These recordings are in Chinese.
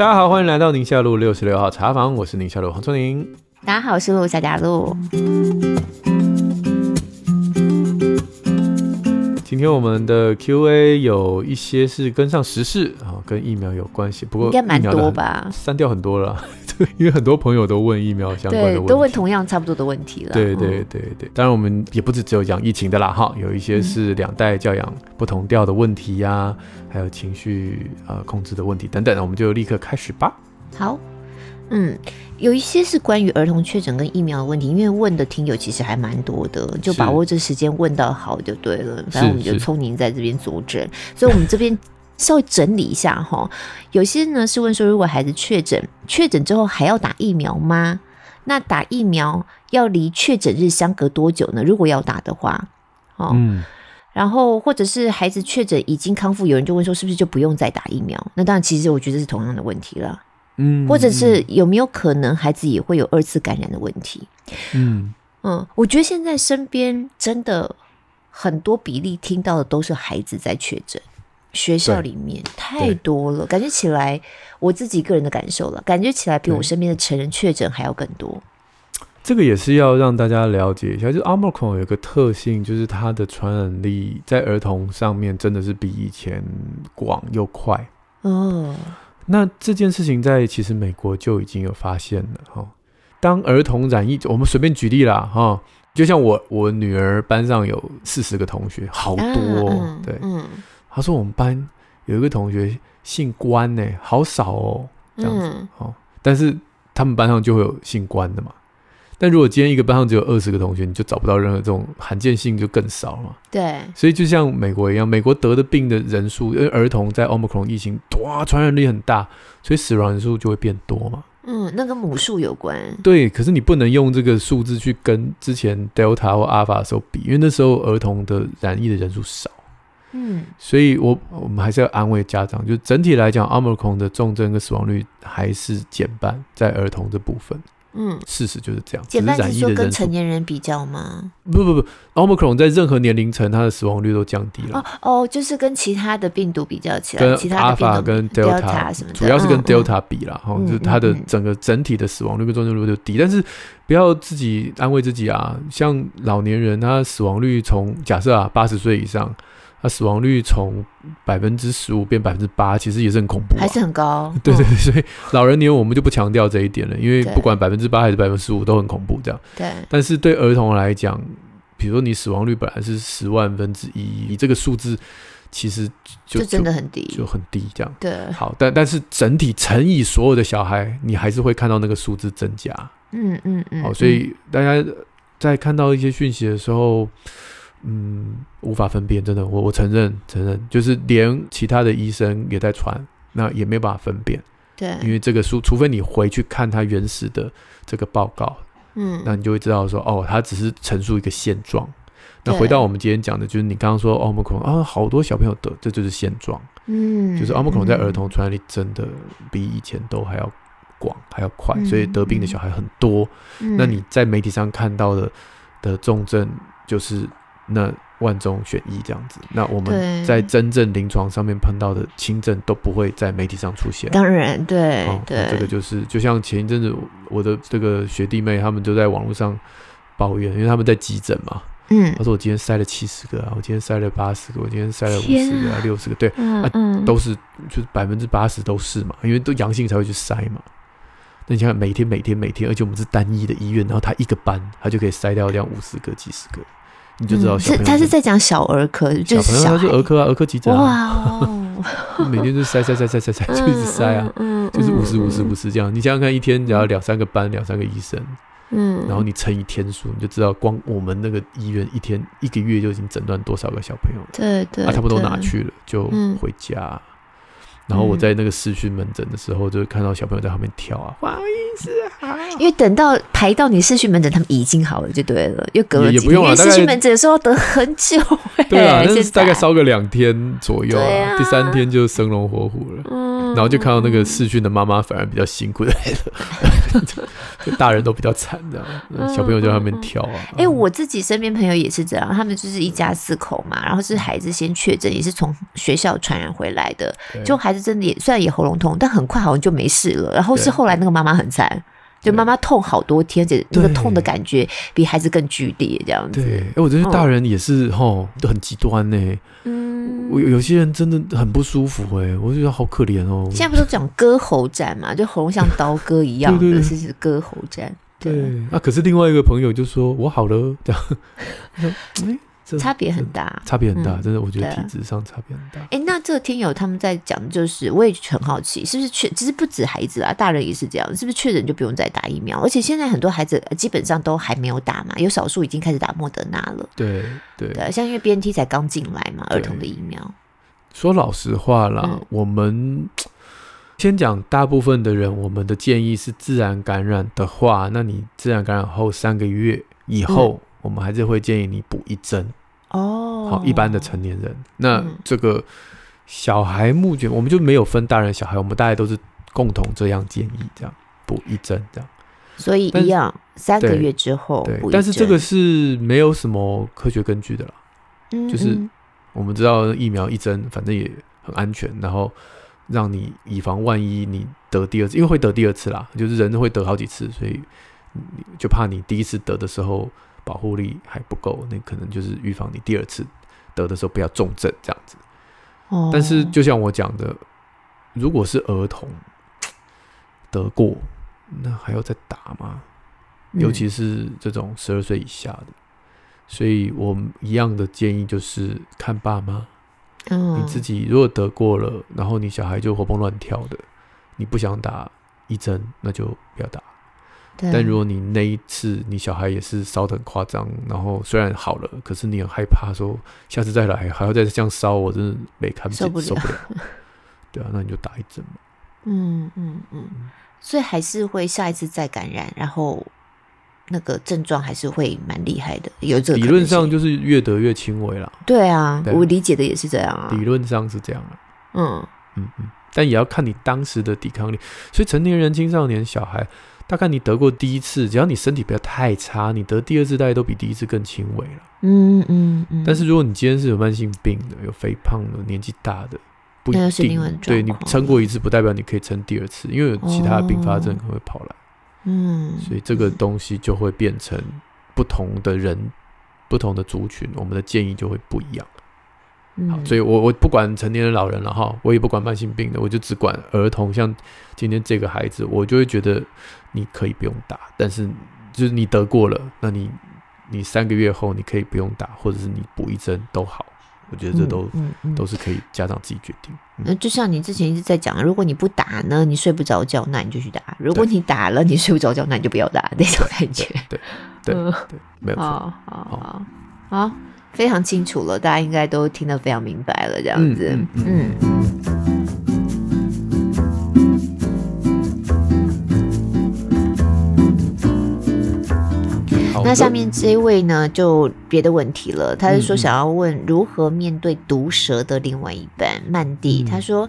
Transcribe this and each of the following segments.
大家好，欢迎来到宁夏路六十六号茶房，我是宁夏路黄春宁。大家好，我是陆小佳路。今天我们的 Q&A 有一些是跟上时事啊，跟疫苗有关系，不过应该蛮多吧，删掉很多了。因为很多朋友都问疫苗相关的问题，都问同样差不多的问题了。对对对对，当然我们也不是只有讲疫情的啦，哈，有一些是两代教养不同调的问题呀、啊，还有情绪呃控制的问题等等，我们就立刻开始吧。好，嗯，有一些是关于儿童确诊跟疫苗的问题，因为问的听友其实还蛮多的，就把握这时间问到好就对了。反正我们就聪宁在这边佐证，所以我们这边。稍微整理一下哈，有些呢是问说，如果孩子确诊，确诊之后还要打疫苗吗？那打疫苗要离确诊日相隔多久呢？如果要打的话，哦，嗯，然后或者是孩子确诊已经康复，有人就问说，是不是就不用再打疫苗？那当然，其实我觉得是同样的问题了，嗯，或者是有没有可能孩子也会有二次感染的问题？嗯嗯，我觉得现在身边真的很多比例听到的都是孩子在确诊。学校里面太多了，感觉起来，我自己个人的感受了，感觉起来比我身边的成人确诊还要更多。这个也是要让大家了解一下，就是 Omicron 有一个特性，就是它的传染力在儿童上面真的是比以前广又快。哦，那这件事情在其实美国就已经有发现了哈。当儿童染疫，我们随便举例啦哈，就像我我女儿班上有四十个同学，好多，哦，对，嗯。他说：“我们班有一个同学姓关呢，好少哦，这样子哦、嗯。但是他们班上就会有姓关的嘛。但如果今天一个班上只有二十个同学，你就找不到任何这种罕见性就更少了嘛。对，所以就像美国一样，美国得的病的人数，因为儿童在 Omicron 疫情哇传染力很大，所以死亡人数就会变多嘛。嗯，那跟母数有关。对，可是你不能用这个数字去跟之前 Delta 或 Alpha 的时候比，因为那时候儿童的染疫的人数少。”嗯，所以我我们还是要安慰家长，就整体来讲，Omicron 的重症跟死亡率还是减半，在儿童这部分。嗯，事实就是这样。减半是说跟成年人比较吗？不不不，Omicron 在任何年龄层，它的死亡率都降低了。哦哦，就是跟其他的病毒比较起来，跟其他的病毒跟 Delta 什么，主要是跟 Delta 比啦。哈、嗯，就是它的整个整体的死亡率跟重症率就低。但是不要自己安慰自己啊，像老年人，他死亡率从假设啊八十岁以上。它死亡率从百分之十五变百分之八，其实也是很恐怖，还是很高。对对对，所以老人年我们就不强调这一点了，因为不管百分之八还是百分之十五都很恐怖，这样。对。但是对儿童来讲，比如说你死亡率本来是十万分之一，你这个数字其实就，就真的很低，就很低这样。对。好，但但是整体乘以所有的小孩，你还是会看到那个数字增加。嗯嗯嗯。好，所以大家在看到一些讯息的时候。嗯，无法分辨，真的，我我承认承认，就是连其他的医生也在传，那也没有办法分辨。对，因为这个书，除非你回去看他原始的这个报告，嗯，那你就会知道说，哦，他只是陈述一个现状。那回到我们今天讲的，就是你刚刚说奥密克戎啊，好多小朋友得，这就是现状。嗯，就是奥密克戎在儿童传染力真的比以前都还要广，还要快，嗯，所以得病的小孩很多。嗯，那你在媒体上看到的的重症就是。那万中选一这样子，那我们在真正临床上面碰到的轻症都不会在媒体上出现。当然，对、哦、对，这个就是就像前一阵子我的这个学弟妹，他们就在网络上抱怨，因为他们在急诊嘛。嗯，他说我今天塞了七十个啊，我今天塞了八十个，我今天塞了五十个啊，六十个，对，嗯啊、都是就是百分之八十都是嘛，因为都阳性才会去塞嘛。那你想想，每天每天每天，而且我们是单一的医院，然后他一个班，他就可以筛掉这样五十个、几十个。你就知道是，是他是在讲小儿科，就是小朋友他是儿科啊，儿科急诊啊，哇 每天就塞塞塞塞塞塞，就一直塞啊，嗯嗯、就是五十五十五十这样。你想想看，一天只要两三个班，两三个医生，嗯，然后你乘以天数，你就知道光我们那个医院一天一个月就已经诊断多少个小朋友了。对对，啊，他们都拿去了，就回家。嗯、然后我在那个视讯门诊的时候，就看到小朋友在后面跳啊，哇！是好，因为等到排到你视讯门诊，他们已经好了，就对了。又隔了几天，也不用了，视讯门诊的时候要等很久，对啊，那是大概烧个两天左右啊，第三天就生龙活虎了。嗯，然后就看到那个视讯的妈妈反而比较辛苦的，就大人都比较惨的，小朋友就在那边跳啊。哎，我自己身边朋友也是这样，他们就是一家四口嘛，然后是孩子先确诊，也是从学校传染回来的，就孩子真的也虽然也喉咙痛，但很快好像就没事了。然后是后来那个妈妈很惨。就妈妈痛好多天，而且那个痛的感觉比孩子更剧烈，这样子。对，哎，我觉得大人也是吼，都很极端呢。嗯，我有些人真的很不舒服，哎，我觉得好可怜哦。现在不是讲割喉战嘛，就喉咙像刀割一样的，是是割喉战。对，那可是另外一个朋友就说我好了，这样。差别很大，差别很大，真的，我觉得体质上差别很大。哎，那这个听友他们在讲，就是我也很好奇，是不是确？其实不止孩子啊，大人也是这样，是不是确诊就不用再打疫苗？而且现在很多孩子基本上都还没有打嘛，有少数已经开始打莫德纳了。对对对，像因为 BNT 才刚进来嘛，儿童的疫苗。说老实话啦，我们先讲大部分的人，我们的建议是自然感染的话，那你自然感染后三个月以后，我们还是会建议你补一针。哦，好，一般的成年人，那这个小孩目前我们就没有分大人小孩，我们大家都是共同这样建议，这样补一针，这样。所以一样，三个月之后。对，但是这个是没有什么科学根据的啦。嗯，就是我们知道疫苗一针反正也很安全，然后让你以防万一你得第二次，因为会得第二次啦，就是人会得好几次，所以就怕你第一次得的时候。保护力还不够，那可能就是预防你第二次得的时候不要重症这样子。哦，但是就像我讲的，如果是儿童得过，那还要再打吗？尤其是这种十二岁以下的，所以我们一样的建议就是看爸妈。嗯你自己如果得过了，然后你小孩就活蹦乱跳的，你不想打一针，那就不要打。但如果你那一次你小孩也是烧的很夸张，然后虽然好了，可是你很害怕说下次再来还要再这样烧，我真的没看受不了。对啊，那你就打一针嘛。嗯嗯嗯，所以还是会下一次再感染，然后那个症状还是会蛮厉害的。有这个理论上就是越得越轻微了。对啊，我理解的也是这样啊。理论上是这样啊。嗯嗯嗯，但也要看你当时的抵抗力。所以成年人、青少年、小孩。大概你得过第一次，只要你身体不要太差，你得第二次大概都比第一次更轻微了。嗯嗯嗯。但是如果你今天是有慢性病的、有肥胖的、年纪大的，不一定。对，你撑过一次，不代表你可以撑第二次，因为有其他的并发症可能会跑来。嗯。所以这个东西就会变成不同的人、不同的族群，我们的建议就会不一样。好，所以我我不管成年人、老人了哈，我也不管慢性病的，我就只管儿童。像今天这个孩子，我就会觉得你可以不用打，但是就是你得过了，那你你三个月后你可以不用打，或者是你补一针都好，我觉得这都、嗯嗯嗯、都是可以家长自己决定。那、嗯、就像你之前一直在讲，如果你不打呢，你睡不着觉，那你就去打；如果你打了，你睡不着觉，那你就不要打那种感觉。对对对，对，没有错。好好好。非常清楚了，大家应该都听得非常明白了，这样子。嗯。那下面这一位呢，就别的问题了。他是说想要问如何面对毒舌的另外一半，曼蒂。他说。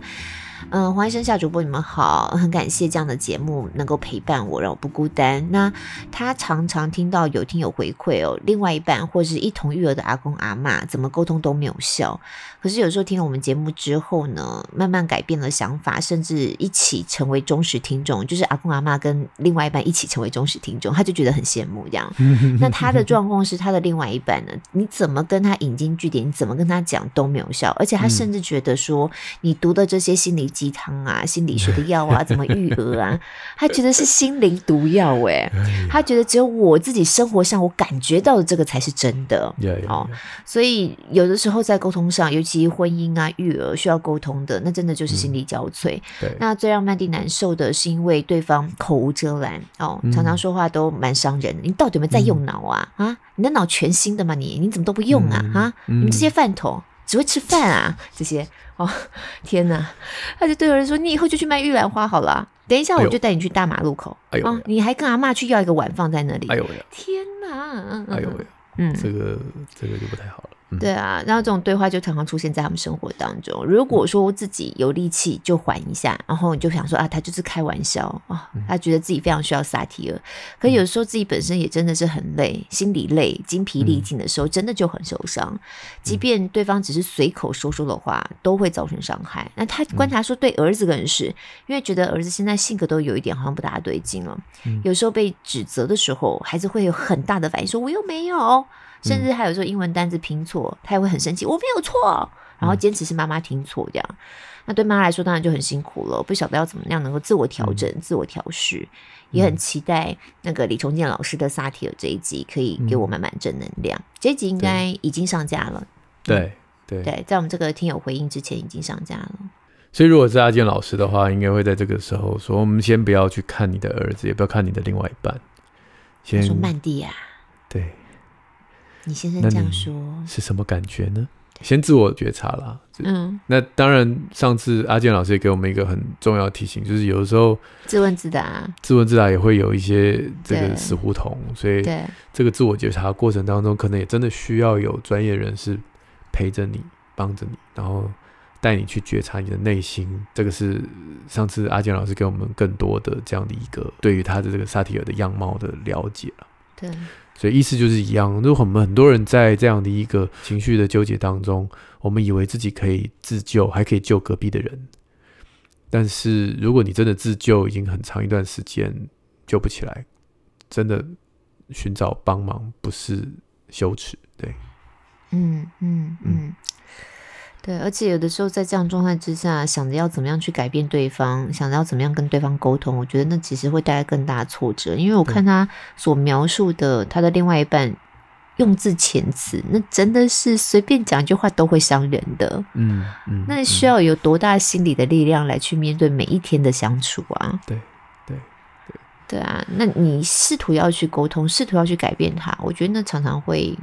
嗯，黄医生、夏主播，你们好，很感谢这样的节目能够陪伴我，让我不孤单。那他常常听到有听友回馈哦，另外一半或是一同育儿的阿公阿妈怎么沟通都没有效。可是有时候听了我们节目之后呢，慢慢改变了想法，甚至一起成为忠实听众，就是阿公阿妈跟另外一半一起成为忠实听众，他就觉得很羡慕这样。那他的状况是他的另外一半呢，你怎么跟他引经据典，你怎么跟他讲都没有效，而且他甚至觉得说你读的这些心理。鸡汤啊，心理学的药啊，怎么育儿啊？他觉得是心灵毒药哎，他觉得只有我自己生活上我感觉到的这个才是真的。哦，所以有的时候在沟通上，尤其婚姻啊、育儿需要沟通的，那真的就是心力交瘁。对，那最让曼蒂难受的是，因为对方口无遮拦哦，常常说话都蛮伤人的。你到底有没有在用脑啊？啊，你的脑全新的吗？你你怎么都不用啊？啊，你们这些饭桶。只会吃饭啊这些。哦，天哪！他就对有人说：“你以后就去卖玉兰花好了，等一下我就带你去大马路口，哎呦，哦，你还跟阿嬷去要一个碗放在那里，哎呦喂，天哪！哎呦喂，嗯，这个这个就不太好了。”对啊，然后这种对话就常常出现在他们生活当中。如果说自己有力气，就缓一下，然后你就想说啊，他就是开玩笑啊，他觉得自己非常需要撒提尔。可有时候自己本身也真的是很累，心里累、精疲力尽的时候，真的就很受伤。即便对方只是随口说说的话，都会造成伤害。那他观察说，对儿子更是，因为觉得儿子现在性格都有一点好像不大对劲了。有时候被指责的时候，孩子会有很大的反应，说我又没有。甚至还有时候英文单字拼错，他也会很生气，我没有错，然后坚持是妈妈听错这样。那对妈妈来说当然就很辛苦了，不晓得要怎么样能够自我调整、自我调试，也很期待那个李崇建老师的萨提尔这一集可以给我满满正能量。这一集应该已经上架了，对对。对，在我们这个听友回应之前已经上架了。所以如果是阿健老师的话，应该会在这个时候说：我们先不要去看你的儿子，也不要看你的另外一半，先说曼蒂啊，对。你先生这样说是什么感觉呢？先自我觉察啦。嗯，那当然，上次阿健老师也给我们一个很重要的提醒，就是有的时候自问自答，自问自答也会有一些这个死胡同，所以这个自我觉察过程当中，可能也真的需要有专业人士陪着你，帮着你，然后带你去觉察你的内心。这个是上次阿健老师给我们更多的这样的一个对于他的这个萨提尔的样貌的了解了。对。所以意思就是一样，就我们很多人在这样的一个情绪的纠结当中，我们以为自己可以自救，还可以救隔壁的人。但是如果你真的自救已经很长一段时间救不起来，真的寻找帮忙不是羞耻，对，嗯嗯嗯。嗯对，而且有的时候在这样状态之下，想着要怎么样去改变对方，想着要怎么样跟对方沟通，我觉得那其实会带来更大的挫折。因为我看他所描述的他的另外一半用字遣词，那真的是随便讲一句话都会伤人的。嗯嗯，那需要有多大心理的力量来去面对每一天的相处啊？对对对对啊！那你试图要去沟通，试图要去改变他，我觉得那常常会。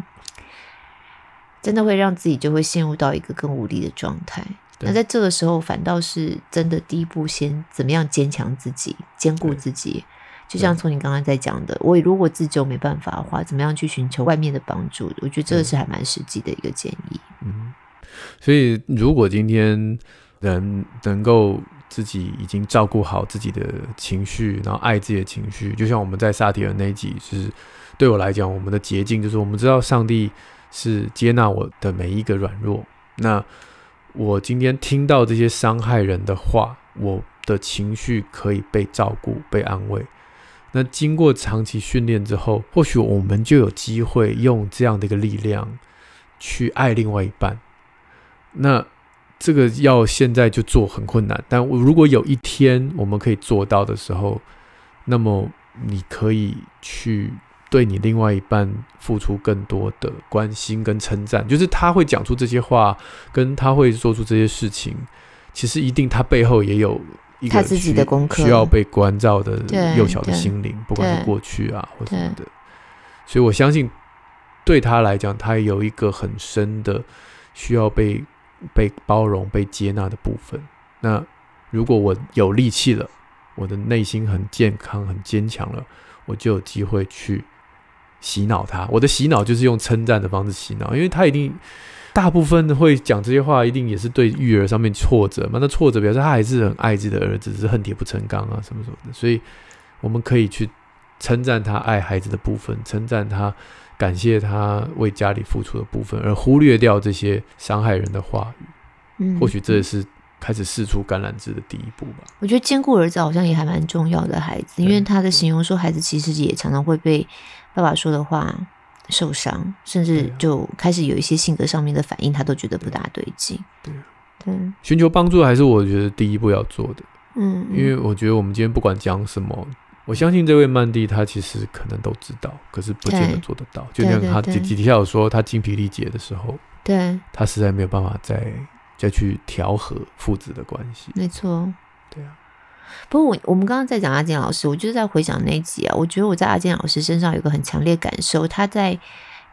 真的会让自己就会陷入到一个更无力的状态。那在这个时候，反倒是真的第一步，先怎么样坚强自己、兼顾自己。就像从你刚刚在讲的，我如果自救没办法的话，怎么样去寻求外面的帮助？我觉得这个是还蛮实际的一个建议。嗯，所以如果今天人能够自己已经照顾好自己的情绪，然后爱自己的情绪，就像我们在萨提尔那一集，是对我来讲，我们的捷径就是我们知道上帝。是接纳我的每一个软弱。那我今天听到这些伤害人的话，我的情绪可以被照顾、被安慰。那经过长期训练之后，或许我们就有机会用这样的一个力量去爱另外一半。那这个要现在就做很困难，但如果有一天我们可以做到的时候，那么你可以去。对你另外一半付出更多的关心跟称赞，就是他会讲出这些话，跟他会做出这些事情，其实一定他背后也有一个他自己的功课，需要被关照的幼小的心灵，不管是过去啊或什么的。所以我相信，对他来讲，他有一个很深的需要被被包容、被接纳的部分。那如果我有力气了，我的内心很健康、很坚强了，我就有机会去。洗脑他，我的洗脑就是用称赞的方式洗脑，因为他一定大部分会讲这些话，一定也是对育儿上面挫折嘛。那挫折表示他还是很爱自己的儿子，只是恨铁不成钢啊，什么什么的。所以我们可以去称赞他爱孩子的部分，称赞他，感谢他为家里付出的部分，而忽略掉这些伤害人的话语。嗯，或许这也是开始试出橄榄枝的第一步吧。我觉得兼顾儿子好像也还蛮重要的，孩子，因为他的形容说，孩子其实也常常会被。爸爸说的话受伤，甚至就开始有一些性格上面的反应，他都觉得不大对劲。对，对，寻求帮助还是我觉得第一步要做的。嗯，因为我觉得我们今天不管讲什么，我相信这位曼蒂他其实可能都知道，可是不见得做得到。就像他底底下有说他精疲力竭的时候，对，他实在没有办法再再去调和父子的关系。没错，对啊。不过我我们刚刚在讲阿健老师，我就是在回想那集啊，我觉得我在阿健老师身上有个很强烈感受，他在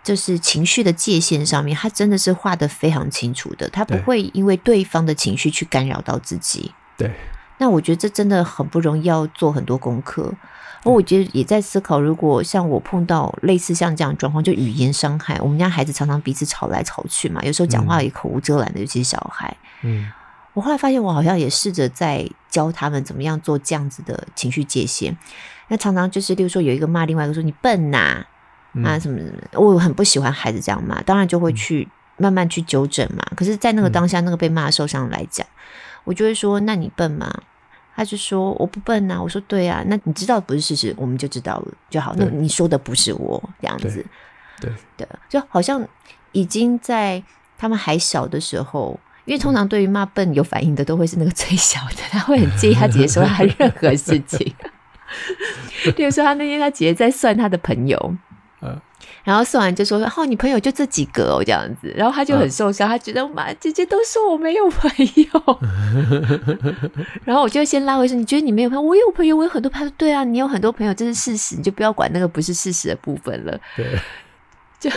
就是情绪的界限上面，他真的是画的非常清楚的，他不会因为对方的情绪去干扰到自己。对，那我觉得这真的很不容易，要做很多功课。而我觉得也在思考，如果像我碰到类似像这样的状况，就语言伤害，我们家孩子常常彼此吵来吵去嘛，有时候讲话也口无遮拦的，嗯、尤其是小孩。嗯，我后来发现，我好像也试着在教他们怎么样做这样子的情绪界限。那常常就是，例如说有一个骂另外一个说你笨呐、啊。啊，什么什么，我很不喜欢孩子这样骂，当然就会去慢慢去纠正嘛。可是，在那个当下，那个被骂受伤来讲，我就会说：“那你笨吗？”他就说：“我不笨呐。”我说：“对啊，那你知道不是事实，我们就知道了就好。那你说的不是我这样子，对对，就好像已经在他们还小的时候，因为通常对于骂笨有反应的，都会是那个最小的，他会很介意他姐姐说他任何事情。比如说，他那天他姐姐在算他的朋友。然后算完就说：“哦，你朋友就这几个哦，这样子。”然后他就很受伤，他觉得妈姐姐都说我没有朋友。然后我就先拉回说：“你觉得你没有朋友？我有朋友，我有很多朋友。”对啊，你有很多朋友，这是事实，你就不要管那个不是事实的部分了。对，就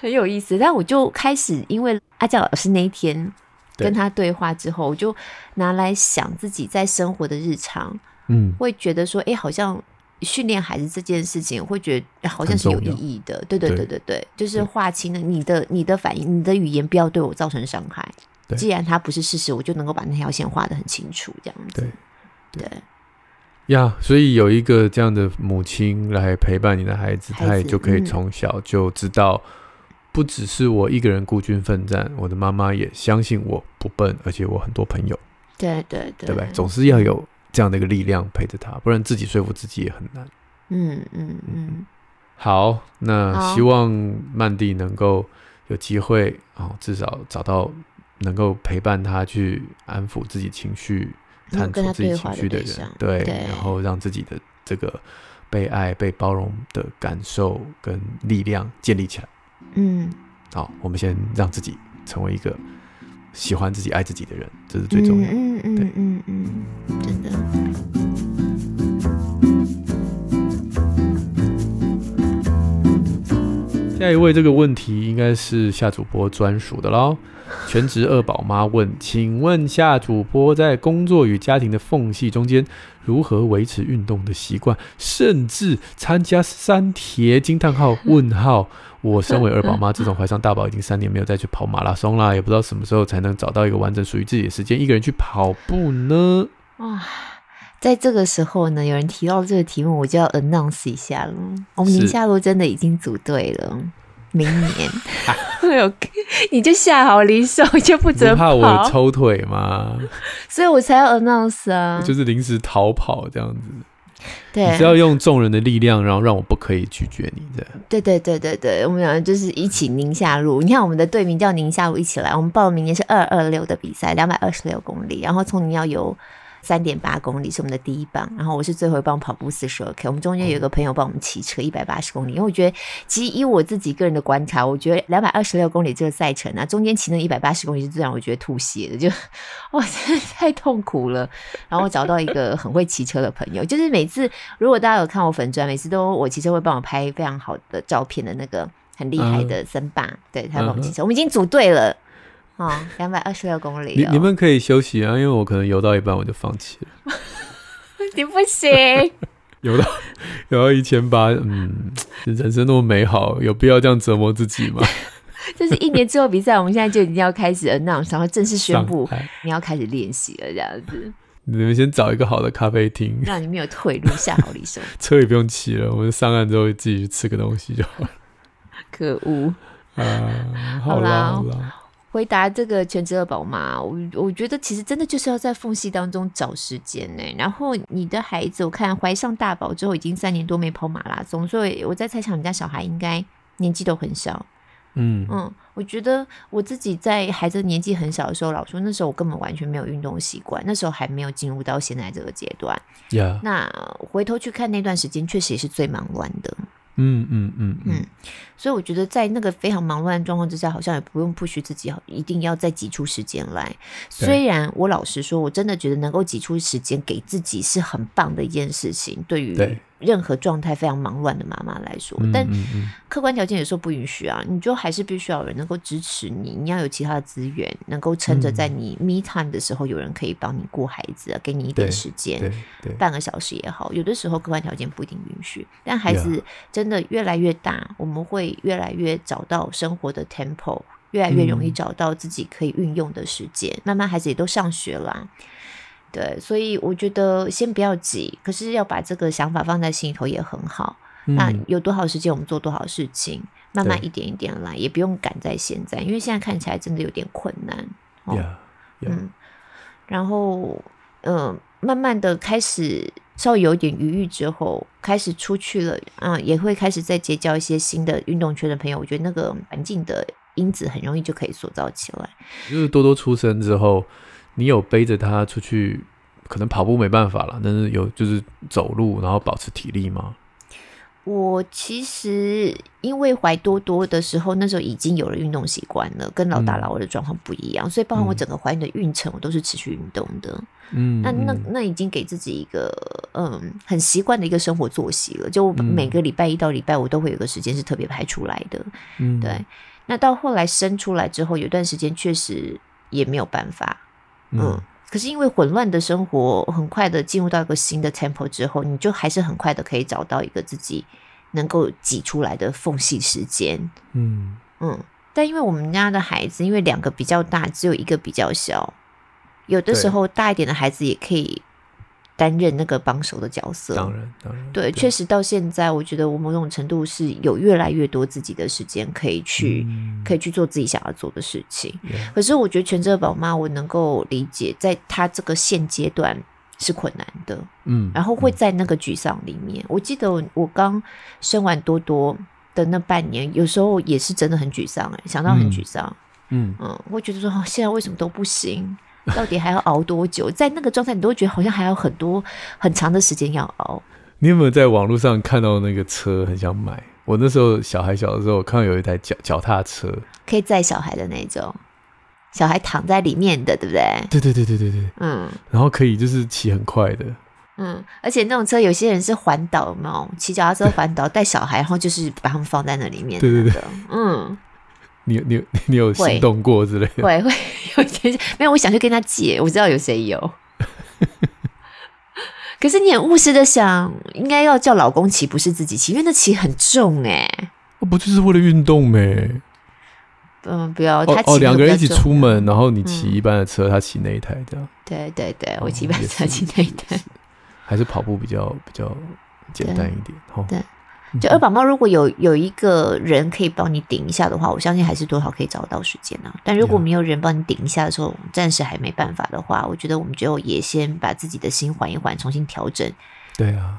很有意思。但我就开始，因为阿教老师那一天跟他对话之后，我就拿来想自己在生活的日常，嗯，会觉得说：“哎，好像。”训练孩子这件事情，我会觉得好像是有意义的。对对对对对，就是划清了你的你的反应，你的语言不要对我造成伤害。既然它不是事实，我就能够把那条线画得很清楚，这样子。对呀，所以有一个这样的母亲来陪伴你的孩子，他也就可以从小就知道，不只是我一个人孤军奋战，我的妈妈也相信我不笨，而且我很多朋友。对对对，对吧？总是要有。这样的一个力量陪着他，不然自己说服自己也很难。嗯嗯嗯。好，那希望曼蒂能够有机会哦，至少找到能够陪伴他去安抚自己情绪、探出自己情绪的人，对，对，然后让自己的这个被爱、被包容的感受跟力量建立起来。嗯。好，我们先让自己成为一个。喜欢自己、爱自己的人，这是最重要的。嗯嗯嗯嗯嗯，真的。下一位这个问题应该是夏主播专属的喽。全职二宝妈问：请问夏主播在工作与家庭的缝隙中间，如何维持运动的习惯，甚至参加三铁？惊叹号问号。我身为二宝妈，自从怀上大宝已经三年没有再去跑马拉松啦，也不知道什么时候才能找到一个完整属于自己的时间，一个人去跑步呢？哇，在这个时候呢，有人提到这个题目，我就要 announce 一下了。我们宁夏路真的已经组队了，明年。哎呦，你就下好离手，就不准怕我抽腿吗？所以我才要 announce 啊，就是临时逃跑这样子。对，你是要用众人的力量，然后让我不可以拒绝你的。对对对对对，我们两个就是一起宁夏路。你看我们的队名叫宁夏路，一起来。我们报名也是二二六的比赛，两百二十六公里，然后从你要游。三点八公里是我们的第一棒，然后我是最后一棒跑步四十二 K。我们中间有一个朋友帮我们骑车一百八十公里，因为我觉得其实以我自己个人的观察，我觉得两百二十六公里这个赛程啊，中间骑那一百八十公里是最让我觉得吐血的，就哇，真的太痛苦了。然后我找到一个很会骑车的朋友，就是每次如果大家有看我粉砖，每次都我骑车会帮我拍非常好的照片的那个很厉害的森爸，嗯、对他帮我们骑车，嗯、我们已经组队了。哦，两百二十六公里，哦，你你们可以休息啊，因为我可能游到一半我就放弃了。你不行，游到游到一千八，嗯，人生那么美好，有必要这样折磨自己吗？就是一年之后比赛，我们现在就已经要开始 announce，然后正式宣布你要开始练习了，这样子。你们先找一个好的咖啡厅，让你没有退路，下好离手，车也不用骑了，我们上岸之后自己去吃个东西就好了。可恶啊！好啦好啦。回答这个全职二宝妈，我我觉得其实真的就是要在缝隙当中找时间呢。然后你的孩子，我看怀上大宝之后已经三年多没跑马拉松，所以我在猜想你家小孩应该年纪都很小。嗯嗯，我觉得我自己在孩子年纪很小的时候，老说那时候我根本完全没有运动习惯，那时候还没有进入到现在这个阶段。那回头去看那段时间，确实也是最忙乱的。嗯嗯嗯嗯，所以我觉得在那个非常忙乱的状况之下，好像也不用 push 自己，一定要再挤出时间来。虽然我老实说，我真的觉得能够挤出时间给自己是很棒的一件事情。对于任何状态非常忙乱的妈妈来说，但客观条件有时候不允许啊，你就还是必须要有人能够支持你，你要有其他的资源，能够撑着在你 me time 的时候，有人可以帮你顾孩子啊，给你一点时间，半个小时也好。有的时候客观条件不一定允许，但孩子真的越来越大，我们会越来越找到生活的 tempo，越来越容易找到自己可以运用的时间。嗯、慢慢孩子也都上学了。对，所以我觉得先不要急，可是要把这个想法放在心里头也很好。嗯、那有多少时间我们做多少事情，慢慢一点一点来，也不用赶在现在，因为现在看起来真的有点困难。哦 yeah, yeah. 嗯，然后嗯、呃，慢慢的开始稍微有一点余裕之后，开始出去了，嗯，也会开始再结交一些新的运动圈的朋友。我觉得那个环境的因子很容易就可以塑造起来。就是多多出生之后。你有背着他出去，可能跑步没办法了，但是有就是走路，然后保持体力吗？我其实因为怀多多的时候，那时候已经有了运动习惯了，跟老大老二的状况不一样，嗯、所以包括我整个怀孕的孕程，我都是持续运动的。嗯，那那那已经给自己一个嗯很习惯的一个生活作息了，就每个礼拜一到礼拜五都会有个时间是特别排出来的。嗯，对。那到后来生出来之后，有段时间确实也没有办法。嗯，可是因为混乱的生活，很快的进入到一个新的 temple 之后，你就还是很快的可以找到一个自己能够挤出来的缝隙时间。嗯嗯，但因为我们家的孩子，因为两个比较大，只有一个比较小，有的时候大一点的孩子也可以。担任那个帮手的角色，当然，当然，对，确实到现在，我觉得我某种程度是有越来越多自己的时间可以去，嗯、可以去做自己想要做的事情。可是，我觉得全职宝妈，我能够理解，在她这个现阶段是困难的，嗯，然后会在那个沮丧里面。嗯、我记得我刚生完多多的那半年，有时候也是真的很沮丧，哎，想到很沮丧，嗯。嗯，我觉得说，现在为什么都不行？到底还要熬多久？在那个状态，你都会觉得好像还有很多很长的时间要熬。你有没有在网络上看到那个车很想买？我那时候小孩小的时候，我看到有一台脚脚踏车，可以载小孩的那种，小孩躺在里面的，对不对？对对对对对对，嗯。然后可以就是骑很快的，嗯。而且那种车，有些人是环岛嘛，骑脚踏车环岛带小孩，然后就是把他们放在那里面，对对对，嗯。你你 你有心动过之类的？会 会有些没有，我想去跟他借，我知道有谁有。可是你很务实的想，应该要叫老公骑，不是自己骑，因为那骑很重哎。我不就是为了运动咩？嗯，不要他哦，两个人一起出门，然后你骑一般的车，他骑那一台这样。对对对，我骑一般车，骑那一台。还是跑步比较比较简单一点，哈。对。就二宝妈如果有有一个人可以帮你顶一下的话，我相信还是多少可以找到时间呢、啊。但如果没有人帮你顶一下的时候，暂时还没办法的话，我觉得我们就也先把自己的心缓一缓，重新调整。对啊，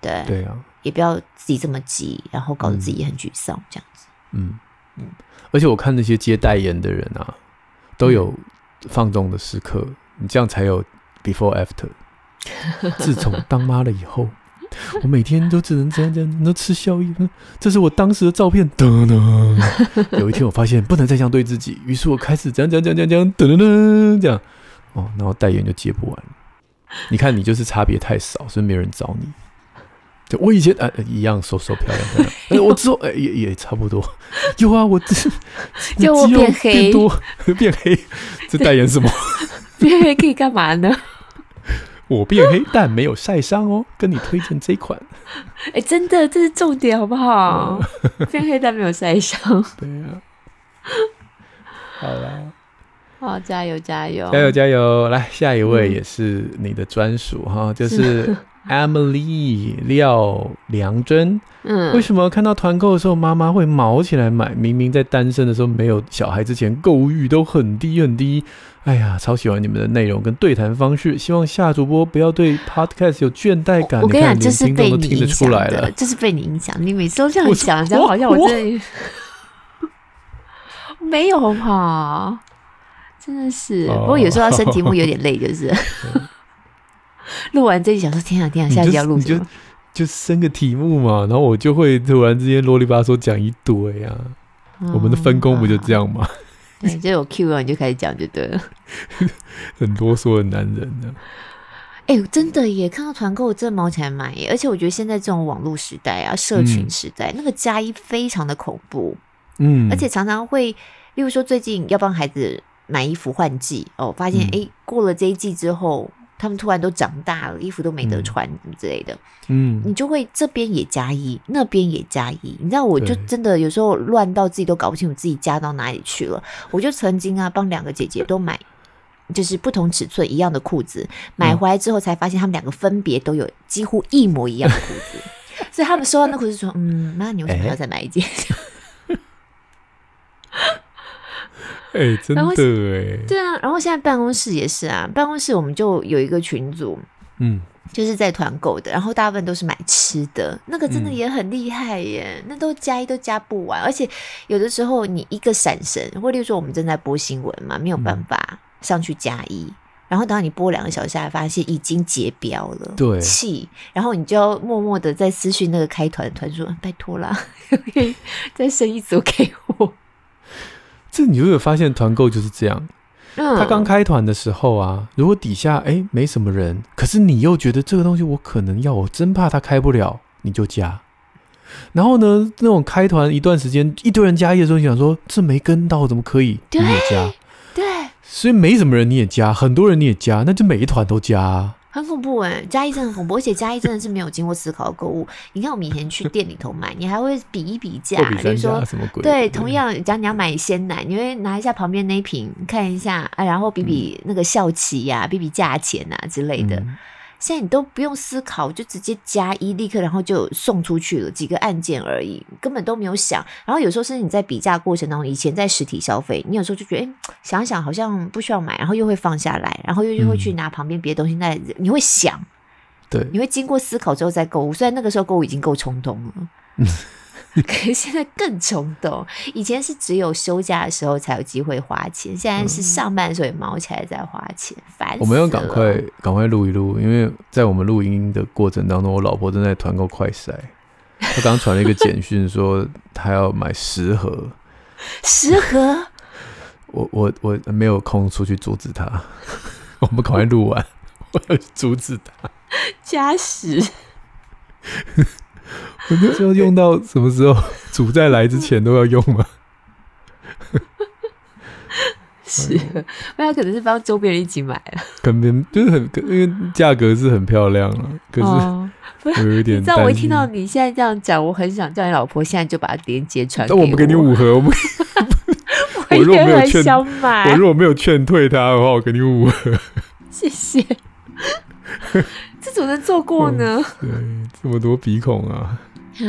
对对啊，也不要自己这么急，然后搞得自己也很沮丧，这样子。嗯嗯。而且我看那些接代言的人啊，都有放纵的时刻，你这样才有 before after。自从当妈了以后。我每天都只能这样这样，都吃宵夜。这是我当时的照片。噔噔。有一天我发现不能再这样对自己，于是我开始这样这样这样这样噔噔噔这样。哦，然后代言就接不完。你看你就是差别太少，所以没人找你。就我以前啊一样瘦瘦漂亮漂亮。哎，我之后哎也也差不多。有啊，我这 就我变黑变多 变黑，这代言什么？变黑可以干嘛呢？我变黑，但没有晒伤哦。跟你推荐这款，哎、欸，真的，这是重点，好不好？变黑但没有晒伤。对呀、啊。好啦，好，加油，加油，加油，加油！来，下一位也是你的专属哈，嗯、就是 Emily 廖良珍。嗯，为什么看到团购的时候妈妈会毛起来买？明明在单身的时候没有小孩之前购物欲都很低很低。哎呀，超喜欢你们的内容跟对谈方式，希望夏主播不要对 Podcast 有倦怠感。我跟你讲，这是被你影响的，这是被你影响。你每次都这样讲，讲好像我这里 没有哈，真的是。不过有时候要生题目有点累，就是 录完这一想说天啊天啊，下集要录什么？就生个题目嘛，然后我就会突然之间啰里吧嗦讲一堆啊。我们的分工不就这样吗？对，就有 Q 了，你就开始讲就对了。很啰嗦的男人呢。哎、欸，真的耶！看到团购真的毛起来买耶！而且我觉得现在这种网络时代啊，社群时代，嗯、那个加一非常的恐怖。嗯，而且常常会，例如说最近要帮孩子买衣服换季哦，发现哎、嗯欸，过了这一季之后，他们突然都长大了，衣服都没得穿，什么之类的。嗯，你就会这边也加一，那边也加一。你知道，我就真的有时候乱到自己都搞不清楚自己加到哪里去了。我就曾经啊，帮两个姐姐都买。就是不同尺寸一样的裤子，买回来之后才发现他们两个分别都有几乎一模一样的裤子，所以他们收到那裤子说：“嗯，妈，你为什么要再买一件？” 哎、真的哎，对啊。然后现在办公室也是啊，办公室我们就有一个群组，嗯，就是在团购的，然后大部分都是买吃的，那个真的也很厉害耶，嗯、那都加一都加不完，而且有的时候你一个闪神，或例如说我们正在播新闻嘛，没有办法。嗯上去加一，然后等到你播两个小时，还发现已经结标了，对，气，然后你就要默默的在私讯那个开团团说：“拜托啦，再生一组给我。”这你有没有发现团购就是这样？嗯，他刚开团的时候啊，如果底下哎没什么人，可是你又觉得这个东西我可能要，我真怕他开不了，你就加。然后呢，那种开团一段时间，一堆人加一的时候，你想说这没跟到，怎么可以？你也加。对所以没什么人你也加，很多人你也加，那就每一团都加啊，很恐怖哎、欸！加一真的很恐怖，而且加一真的是没有经过思考的购物。你看我们以前去店里头买，你还会比一比价，比如说什么鬼？对，同样，假如你要买鲜奶，你会拿一下旁边那一瓶看一下啊，然后比比那个效期呀、啊，比比价钱啊之类的。嗯现在你都不用思考，就直接加一，立刻然后就送出去了，几个按键而已，根本都没有想。然后有时候是你在比价过程当中，以前在实体消费，你有时候就觉得，哎，想一想好像不需要买，然后又会放下来，然后又又会去拿旁边别的东西，那、嗯、你会想，对，你会经过思考之后再购物。虽然那个时候购物已经够冲动了。嗯 可是现在更冲动，以前是只有休假的时候才有机会花钱，现在是上班的时候也卯起来在花钱，烦死了。我们要赶快赶快录一录，因为在我们录音的过程当中，我老婆正在团购快筛，她刚传了一个简讯说她要买十盒，十盒。我我我没有空出去阻止她，我们赶快录完，我要阻止她加十。候用到什么时候？主在来之前都要用吗？是，那他可能是帮周边人一起买了。可能就是很，因为价格是很漂亮了，可是有一点。你知道我一听到你现在这样讲，我很想叫你老婆现在就把链接传给我。那我们给你五盒，我们我如果没有劝买，我如果没有劝退他的话，我给你五盒。谢谢。这怎么能做过呢？对，这么多鼻孔啊！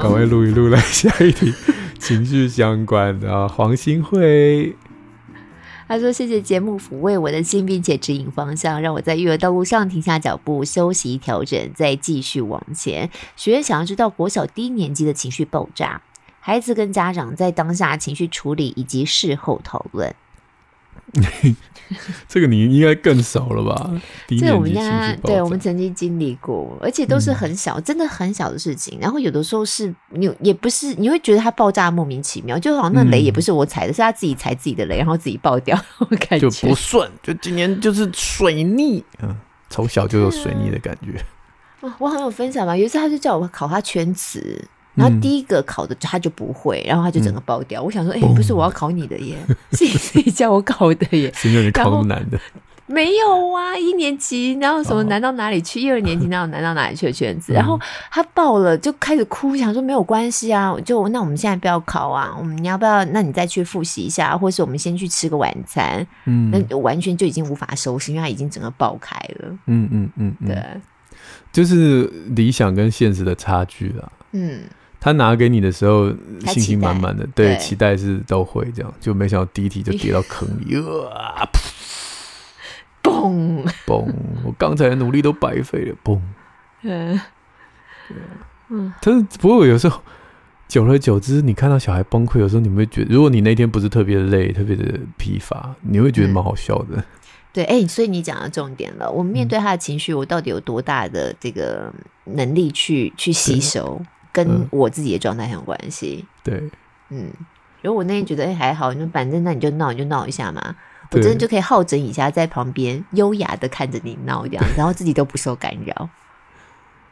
赶快录一录，来下一题情绪相关的啊。黄新慧他说：“谢谢节目抚慰我的心，并且指引方向，让我在育儿道路上停下脚步，休息调整，再继续往前。学员想要知道国小低年级的情绪爆炸。”孩子跟家长在当下情绪处理以及事后讨论，这个你应该更熟了吧？这个我们家对我们曾经经历过，而且都是很小，嗯、真的很小的事情。然后有的时候是你也不是，你会觉得他爆炸莫名其妙，就好像那雷也不是我踩的，嗯、是他自己踩自己的雷，然后自己爆掉，我感觉就不顺。就今年就是水逆，嗯，从小就有水逆的感觉。啊、我好像有分享吧？有一次他就叫我考他全词。然后第一个考的他就不会，然后他就整个爆掉。嗯、我想说，哎、欸，不是我要考你的耶，是你自己叫我考的耶。谁叫你考那么难的？没有啊，一年级然后什么难到哪里去？一、哦、二年级然后难到哪里去的圈子？然后他爆了，就开始哭，想说没有关系啊，就那我们现在不要考啊，我们你要不要？那你再去复习一下，或是我们先去吃个晚餐。嗯，那完全就已经无法收拾，因为他已经整个爆开了。嗯嗯嗯，嗯，对，就是理想跟现实的差距啊。嗯。他拿给你的时候，信心满满的，对，对，期待是都会这样，就没想到第一题就跌到坑里，啊，嘣。嘣，我刚才的努力都白费了，嘣，嗯，嗯，但是不过有时候久而久之，你看到小孩崩溃，有时候你会觉得，如果你那天不是特别累、特别的疲乏，你会觉得蛮好笑的。嗯、对，哎、欸，所以你讲到重点了，我们面对他的情绪，我到底有多大的这个能力去去吸收？跟我自己的状态很有关系。对，嗯，如果我那天觉得哎、欸、还好，你反正那你就闹，你就闹一下嘛。我真的就可以好整以下，在旁边优雅的看着你闹这样，然后自己都不受干扰。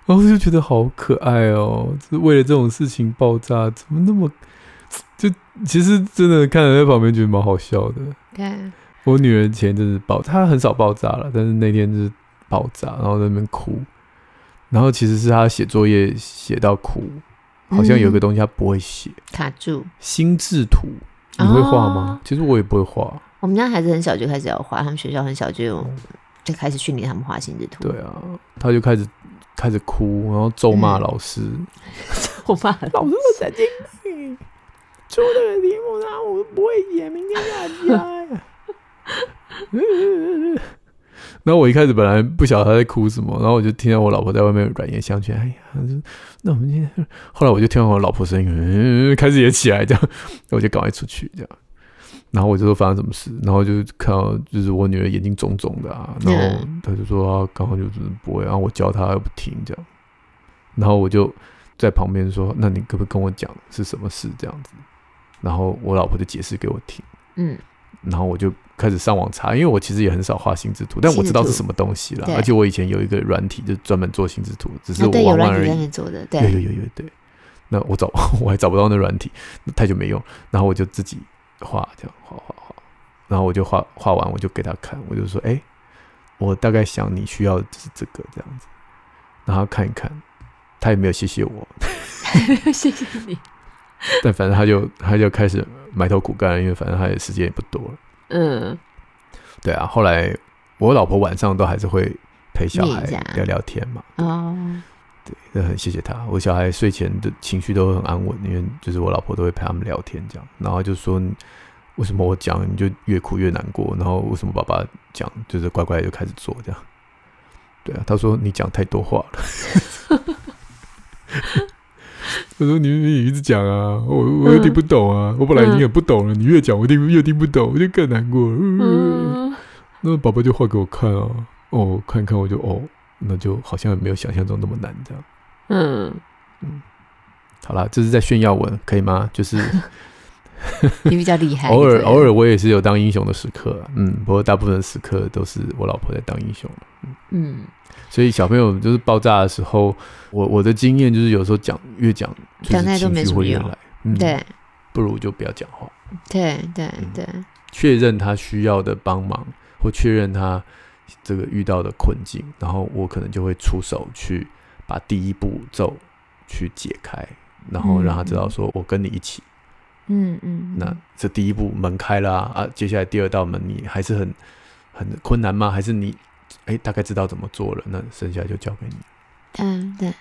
然后就觉得好可爱哦，就是为了这种事情爆炸，怎么那么就其实真的看着在旁边觉得蛮好笑的。对，我女儿前阵子爆，她很少爆炸了，但是那天就是爆炸，然后在那边哭。然后其实是他写作业写到哭，好像有个东西他不会写，卡住。心智图，你会画吗？其实我也不会画。我们家孩子很小就开始要画，他们学校很小就有就开始训练他们画心智图。对啊，他就开始开始哭，然后咒骂老师，咒骂、嗯、老师 的神经病，出这个题目然后我不会写，明天下家。然后我一开始本来不晓得他在哭什么，然后我就听到我老婆在外面软言相劝，哎呀，那我们今天，后来我就听到我老婆声音，嗯，开始也起来这样，我就赶快出去这样。然后我就说发生什么事，然后就看到就是我女儿眼睛肿肿的啊，然后她就说啊，刚好就是不会，然后我教她又不听这样，然后我就在旁边说，那你可不可以跟我讲是什么事这样子？然后我老婆就解释给我听，嗯，然后我就开始上网查，因为我其实也很少画心智图，但我知道是什么东西了，而且我以前有一个软体就专门做心智图，只是我忘了而已。有有有有有对，那我找 我还找不到那软体，太久没用，然后我就自己。画这样画画画，然后我就画画完，我就给他看，我就说：“哎、欸，我大概想你需要的是这个这样子。”然后看一看，他也没有谢谢我，谢谢你。但反正他就他就开始埋头苦干，因为反正他的时间也不多了。嗯，对啊。后来我老婆晚上都还是会陪小孩聊聊天嘛。哦，对，那很谢谢他。我小孩睡前的情绪都很安稳，因为就是我老婆都会陪他们聊天这样。然后就说。为什么我讲你就越哭越难过？然后为什么爸爸讲就是乖乖就开始做这样？对啊，他说你讲太多话了。他说你你一直讲啊，我我又听不懂啊。我本来已经很不懂了，你越讲我听越听不懂，我就更难过。嗯，那宝宝就画给我看啊，哦，看看我就哦，那就好像没有想象中那么难这样。嗯嗯，好啦，这是在炫耀文，可以吗？就是。你比较厉害，偶尔偶尔我也是有当英雄的时刻，嗯，不过大部分时刻都是我老婆在当英雄，嗯，嗯，所以小朋友就是爆炸的时候，我我的经验就是有时候讲越讲，讲太多没什么用，嗯，对，不如就不要讲话，对对对，确认他需要的帮忙或确认他这个遇到的困境，然后我可能就会出手去把第一步骤去解开，然后让他知道说我跟你一起。嗯嗯，那这第一步门开了啊，啊，接下来第二道门你还是很很困难吗？还是你哎、欸、大概知道怎么做了？那剩下就交给你。嗯，对。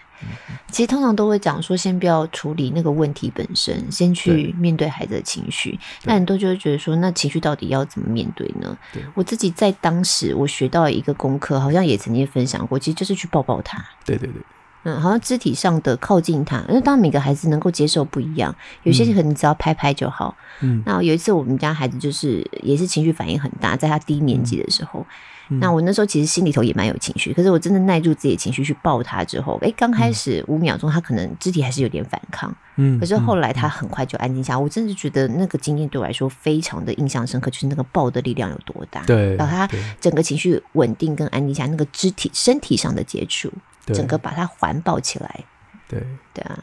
其实通常都会讲说，先不要处理那个问题本身，先去面对孩子的情绪。那很多就会觉得说，那情绪到底要怎么面对呢？对。我自己在当时我学到一个功课，好像也曾经分享过，其实就是去抱抱他。对对对。嗯，好像肢体上的靠近他，因为当然每个孩子能够接受不一样，有些可能只要拍拍就好。嗯，那有一次我们家孩子就是也是情绪反应很大，在他低年级的时候，嗯、那我那时候其实心里头也蛮有情绪，可是我真的耐住自己的情绪去抱他之后，哎、欸，刚开始五秒钟他可能肢体还是有点反抗，嗯，可是后来他很快就安静下，我真的觉得那个经验对我来说非常的印象深刻，就是那个抱的力量有多大，对，然后他整个情绪稳定跟安静下，那个肢体身体上的接触。整个把它环抱起来，对。对啊，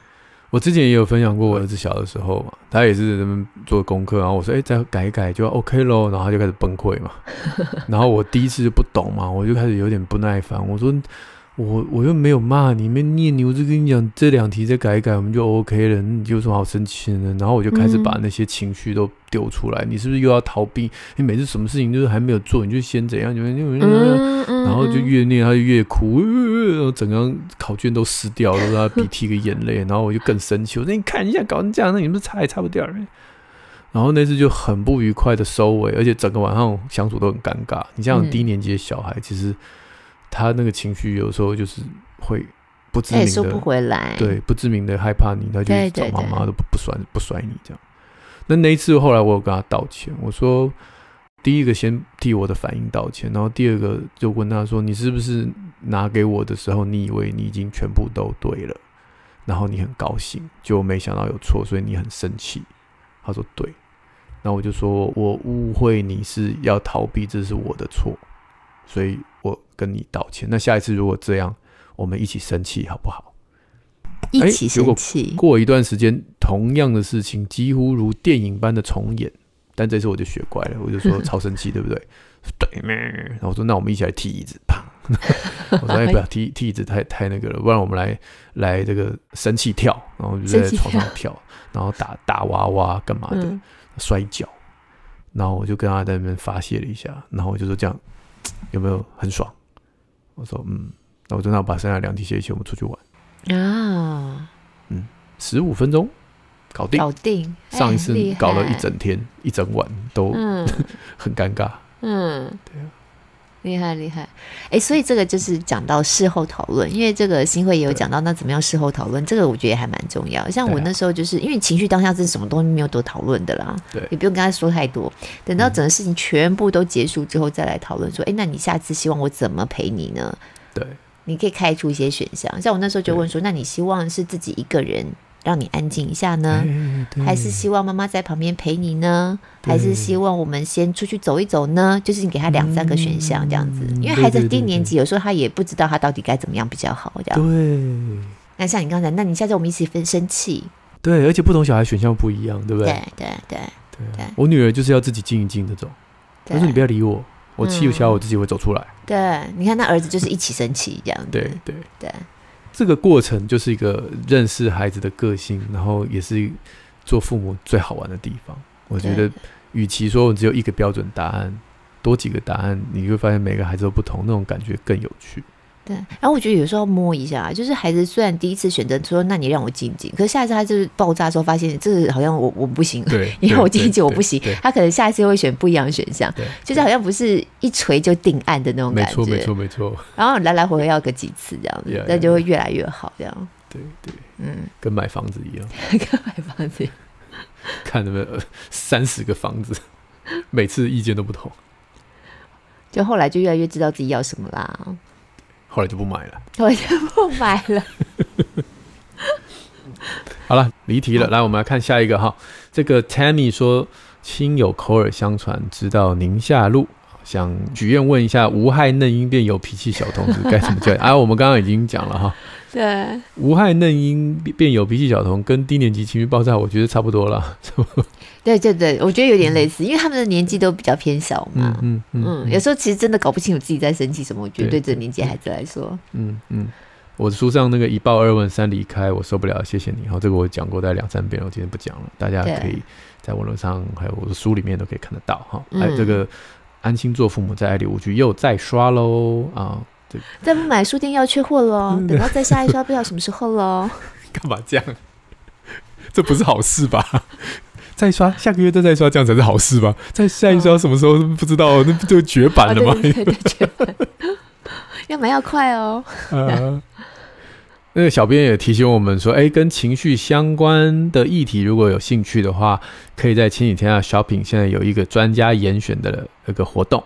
我之前也有分享过，我儿子小的时候嘛，他也是在那边做功课，然后我说，哎，再改一改就 OK 喽，然后他就开始崩溃嘛，然后我第一次就不懂嘛，我就开始有点不耐烦，我说。我我又没有骂你，没念你，我就跟你讲，这两题再改一改，我们就 OK 了。你有什么好生气的呢？然后我就开始把那些情绪都丢出来。嗯、你是不是又要逃避？你每次什么事情就是还没有做，你就先怎样？就然后就越念他就越哭，然后整张考卷都湿掉了，都他鼻涕跟眼泪。然后我就更生气，我说你看一下搞成这样，那你们差也差不掉。然后那次就很不愉快的收尾，而且整个晚上相处都很尴尬。你像低年级的小孩，其实。他那个情绪有时候就是会不知名的，收不回来，对，不知名的害怕你，他就找妈妈都不不甩不甩你这样。那那一次后来我有跟他道歉，我说第一个先替我的反应道歉，然后第二个就问他说，你是不是拿给我的时候，你以为你已经全部都对了，然后你很高兴，就没想到有错，所以你很生气。他说对。那我就说我误会你是要逃避，这是我的错，所以我跟你道歉。那下一次如果这样，我们一起生气好不好？一起生气。过一段时间，同样的事情几乎如电影般的重演，但这次我就学乖了，我就说超生气，对不对？对咩？然后我说那我们一起来踢椅子，砰！我说哎，不要踢踢椅子太太那个了，不然我们来来这个生气跳，然后就在床上跳，然后打打娃娃干嘛的，嗯、摔跤，然后我就跟他在那边发泄了一下，然后我就说这样 有没有很爽？我说嗯，那我就那我把剩下两题写一起，我们出去玩。啊，嗯，十五分钟搞定，搞定。上一次搞了一整天，一整晚都、嗯、很尴尬。嗯，对啊，厉害厉害。哎、欸，所以这个就是讲到事后讨论，因为这个新会也有讲到，那怎么样事后讨论？这个我觉得还蛮重要。像我那时候就是因为情绪当下是什么东西没有多讨论的啦，对，也不用跟他说太多。等到整个事情全部都结束之后再来讨论，说，哎、欸，那你下次希望我怎么陪你呢？对。你可以开出一些选项，像我那时候就问说：“那你希望是自己一个人让你安静一下呢，还是希望妈妈在旁边陪你呢？还是希望我们先出去走一走呢？”就是你给他两三个选项这样子，因为孩子低年级，有时候他也不知道他到底该怎么样比较好，这样。对。那像你刚才，那你下次我们一起分生气。对，而且不同小孩选项不一样，对不对？对对对对。我女儿就是要自己静一静那种，我说你不要理我。我气不消，我自己会走出来。嗯、对，你看，那儿子就是一起生气这样对对，对这个过程就是一个认识孩子的个性，然后也是做父母最好玩的地方。我觉得，与其说我只有一个标准答案，多几个答案，你会发现每个孩子都不同，那种感觉更有趣。对，然后我觉得有时候摸一下，就是孩子虽然第一次选择说，那你让我静静，可是下一次他就是爆炸的时候，发现这是好像我我不行，对，你让我静静我不行，他可能下一次会选不一样的选项，对，就是好像不是一锤就定案的那种感觉，没错没错没错。然后来来回回要个几次这样子，那就会越来越好这样。对对，嗯，跟买房子一样，跟买房子。一样，看那么三十个房子，每次意见都不同，就后来就越来越知道自己要什么啦。后来就不买了，后来就不买了。好了，离题了。来，我们来看下一个哈。这个 Tammy 说，亲友口耳相传知道宁夏路，想许愿问一下，无害嫩婴变有脾气小童子该怎么教？啊，我们刚刚已经讲了哈。对，无害嫩婴变有脾气小童，跟低年级情绪爆炸，我觉得差不多了。对对对，我觉得有点类似，嗯、因为他们的年纪都比较偏小嘛。嗯嗯，嗯，有时候其实真的搞不清楚自己在生气什么。我觉得对这个年纪孩子来说，嗯嗯，我的书上那个一抱二问三离开，我受不了，谢谢你。好，这个我讲过大概两三遍，我今天不讲了，大家可以在网络上还有我的书里面都可以看得到哈。还有这个安心做父母，在爱里无惧又再刷喽啊！再不买书店要缺货喽，等到再下一刷不知道什么时候喽。干嘛这样？这不是好事吧？再刷，下个月再再刷，这样才是好事吧？再下一刷什么时候不知道？那不就绝版了吗？对对对，绝版。要买要快哦。呃，那个小编也提醒我们说，哎，跟情绪相关的议题，如果有兴趣的话，可以在前几天啊 Shopping 现在有一个专家严选的那个活动。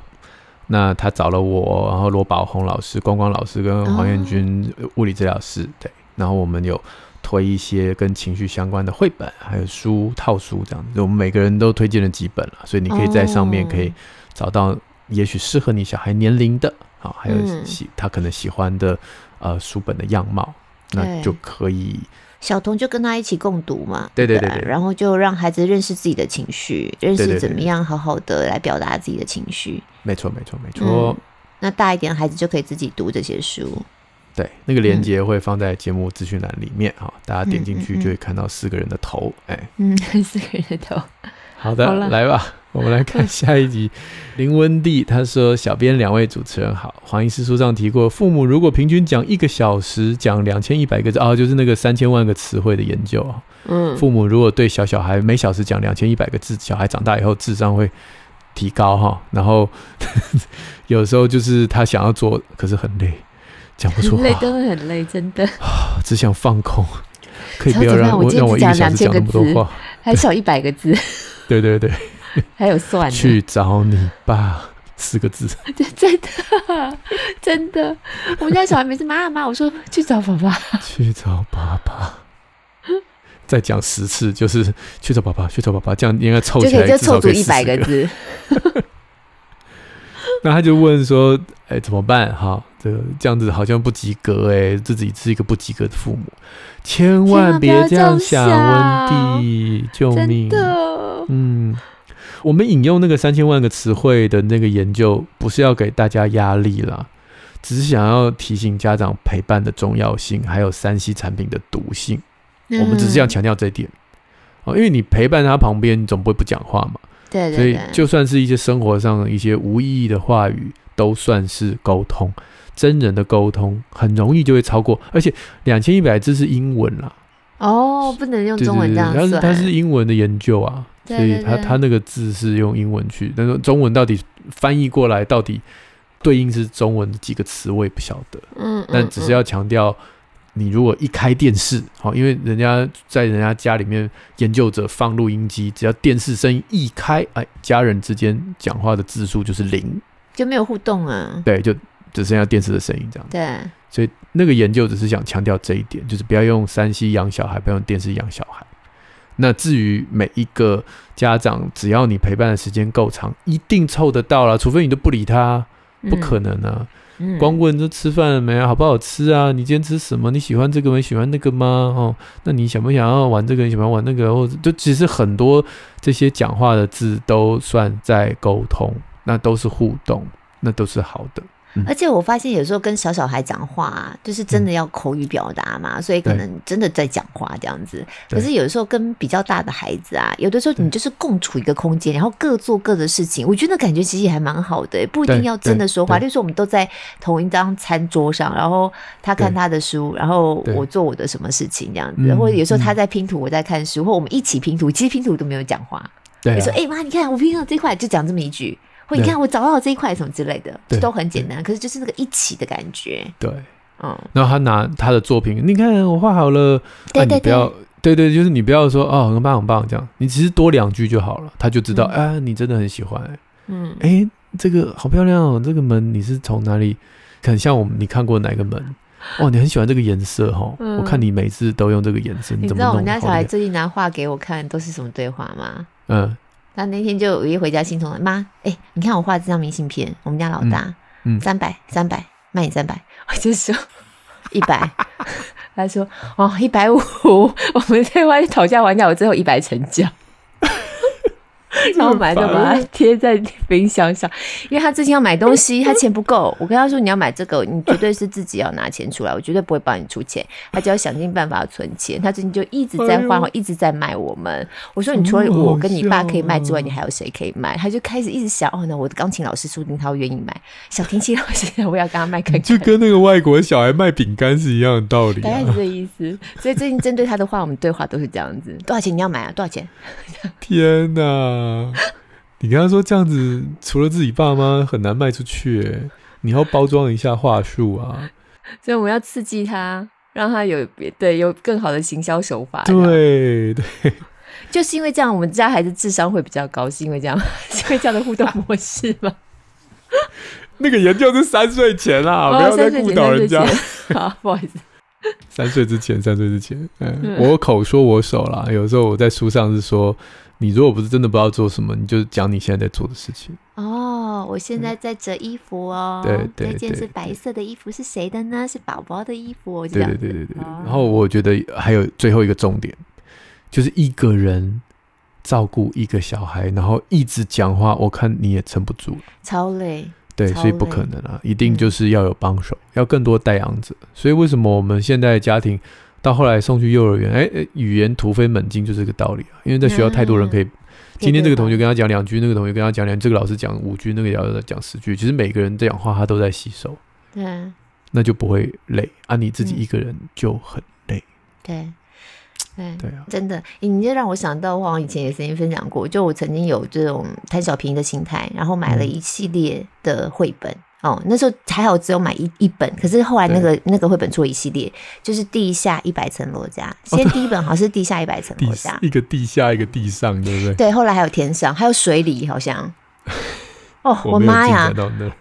那他找了我，然后罗宝红老师、光光老师跟黄彦君物理治疗师，对，然后我们有。推一些跟情绪相关的绘本，还有书套书这样子，我们每个人都推荐了几本了，所以你可以在上面可以找到也许适合你小孩年龄的啊，还有喜他可能喜欢的呃书本的样貌，那就可以。小童就跟他一起共读嘛，对对对，对，然后就让孩子认识自己的情绪，认识怎么样好好的来表达自己的情绪。没错没错没错。那大一点的孩子就可以自己读这些书。对，那个链接会放在节目资讯栏里面哈，大家点进去就会看到四个人的头，哎，嗯，四个人的头。好的，来吧，我们来看下一集。林温蒂他说：“小编两位主持人好，黄医师书上提过，父母如果平均讲一个小时讲两千一百个字啊，就是那个三千万个词汇的研究啊。嗯，父母如果对小小孩每小时讲两千一百个字，小孩长大以后智商会提高哈。然后 有时候就是他想要做，可是很累。”讲不出话，累都会很累，真的。只想放空，可以不要让我让我一个小时讲那么多话，还少一百个字。对对对，还有算去找你爸四个字。真的真的，我们家小孩每次妈妈，我说去找爸爸，去找爸爸。再讲十次，就是去找爸爸，去找爸爸，这样应该凑起来就凑足一百个字。那他就问说：“哎、欸，怎么办？哈，这个这样子好像不及格哎、欸，自己是一个不及格的父母，千万别这样想，温蒂，救命！嗯，我们引用那个三千万个词汇的那个研究，不是要给大家压力啦，只是想要提醒家长陪伴的重要性，还有三 C 产品的毒性。嗯、我们只是要强调这一点哦，因为你陪伴他旁边，你总不会不讲话嘛。”对，对，对，所以就算是一些生活上的一些无意义的话语，都算是沟通。真人的沟通很容易就会超过，而且两千一百字是英文啦。哦，不能用中文这样算。它是它是英文的研究啊，所以它它那个字是用英文去，但是中文到底翻译过来到底对应是中文的几个词，我也不晓得。嗯，但只是要强调。你如果一开电视，好，因为人家在人家家里面研究者放录音机，只要电视声音一开，哎，家人之间讲话的字数就是零，就没有互动啊。对，就只剩下电视的声音这样。对，所以那个研究只是想强调这一点，就是不要用 3C 养小孩，不要用电视养小孩。那至于每一个家长，只要你陪伴的时间够长，一定凑得到了，除非你都不理他，不可能啊。嗯光问都吃饭了没啊？好不好吃啊？你今天吃什么？你喜欢这个吗？喜欢那个吗？哦，那你想不想要玩这个？你喜欢玩那个？或者就其实很多这些讲话的字都算在沟通，那都是互动，那都是好的。而且我发现有时候跟小小孩讲话啊，就是真的要口语表达嘛，嗯、所以可能真的在讲话这样子。可是有的时候跟比较大的孩子啊，有的时候你就是共处一个空间，然后各做各的事情，我觉得感觉其实也还蛮好的，不一定要真的说话。就是说我们都在同一张餐桌上，然后他看他的书，然后我做我的什么事情这样子，或者有时候他在拼图，我在看书，或我们一起拼图，其实拼图都没有讲话。对、啊，你说哎妈，你看我拼到这块，就讲这么一句。或你看，我找到了这一块什么之类的，都很简单。可是就是那个一起的感觉。对，嗯。然后他拿他的作品，你看我画好了，对对对，你不要，对对，就是你不要说哦，很棒很棒这样，你其实多两句就好了，他就知道，啊，你真的很喜欢。嗯，哎，这个好漂亮哦，这个门你是从哪里？很像我们，你看过哪个门？哦，你很喜欢这个颜色哈、哦嗯。我看你每次都用这个颜色，你怎么？你知道我们家小孩最近拿画给我看，都是什么对话吗？嗯。他那天就一回家，心痛了。妈，哎、欸，你看我画这张明信片，我们家老大，嗯，三百，三百，卖你三百，我就说一百，他说哦，一百五，我们在外面讨价还价，我最后一百成交。然后买就把它贴在冰箱上，因为他最近要买东西，他钱不够。我跟他说，你要买这个，你绝对是自己要拿钱出来，我绝对不会帮你出钱。他就要想尽办法存钱。他最近就一直在换，一直在卖我们。我说，你除了我跟你爸可以卖之外，你还有谁可以卖？他就开始一直想，哦，那我的钢琴老师说不定他会愿意买。小提琴老师，我要跟他卖看看。就跟那个外国小孩卖饼干是一样的道理，啊，大概是这意思。所以最近针对他的话，我们对话都是这样子：多少钱你要买啊？多少钱？天哪！你跟他说这样子，除了自己爸妈很难卖出去，欸，你要包装一下话术啊。所以我们要刺激他，让他有别对有更好的行销手法。对对，就是因为这样，我们家孩子智商会比较高，是因为这样，是因为这样的互动模式吗？那个研究是三岁前啊，不要再误导人家。好，不好意思。三岁之前，三岁之前，嗯，嗯，我口说我手啦。有时候我在书上是说。你如果不是真的不知道做什么，你就讲你现在在做的事情。哦，我现在在折衣服哦。对对对。那件是白色的衣服，是谁的呢？是宝宝的衣服。我对对对对对。然后我觉得还有最后一个重点，就是一个人照顾一个小孩，然后一直讲话，我看你也撑不住。超累。对，所以不可能啊，一定就是要有帮手，要更多带养者。所以为什么我们现在的家庭？到后来送去幼儿园，哎、欸，语言突飞猛进就是这个道理啊！因为在学校太多人可以，今天这个同学跟他讲两句，那个同学跟他讲两句，这个老师讲五句，那个老师讲十句，其实每个人这样话他都在吸收，对，那就不会累啊！你自己一个人就很累，对，对，对啊，真的，你就让我想到，我以前也曾经分享过，就我曾经有这种贪小便宜的心态，然后买了一系列的绘本。嗯哦，那时候还好，只有买一一本。可是后来那个那个绘本出一系列，就是地下一百层楼家。先第一本好像是地下一百层楼家，一个地下一个地上，对不对？对，后来还有天上，还有水里，好像。哦，我妈呀！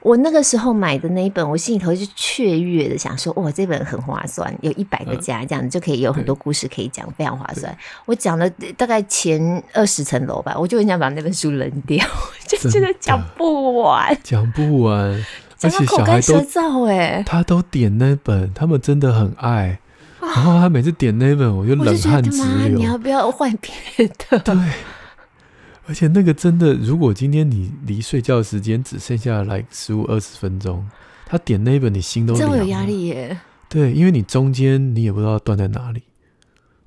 我那个时候买的那一本，我心里头就雀跃的，想说哇，这本很划算，有一百个家，这样子就可以有很多故事可以讲，非常划算。我讲了大概前二十层楼吧，我就很想把那本书扔掉，就觉得讲不完，讲不完，而且口干舌燥哎，他都点那本，他们真的很爱，然后他每次点那本，我就冷汗直流。你要不要换别的？对。而且那个真的，如果今天你离睡觉时间只剩下来十五二十分钟，他点那一本，你心都这么有压力耶。对，因为你中间你也不知道断在哪里，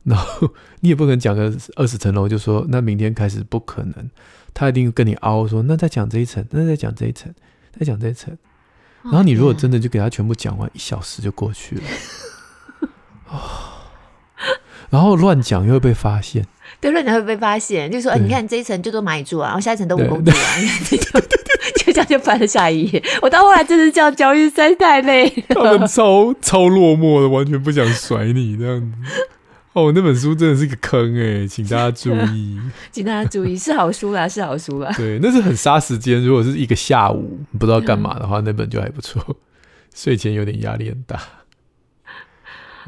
然后你也不可能讲个二十层楼就说那明天开始不可能，他一定跟你凹说那再讲这一层，那再讲这一层，再讲这一层，然后你如果真的就给他全部讲完，一小时就过去了，然后乱讲又会被发现。对，乱讲会被发现，就说：“哎，你看这一层就都蚂蚁住啊，然后下一层都蜈蚣住啊，就 就这样就翻了下一页。”我到后来真的这样教育，实在太累了。他们超超落寞的，完全不想甩你这样子。哦，那本书真的是个坑哎，请大家注 意，请大家注意，是好书啦，是好书啦。对，那是很杀时间。如果是一个下午不知道干嘛的话，那本就还不错。睡前有点压力很大。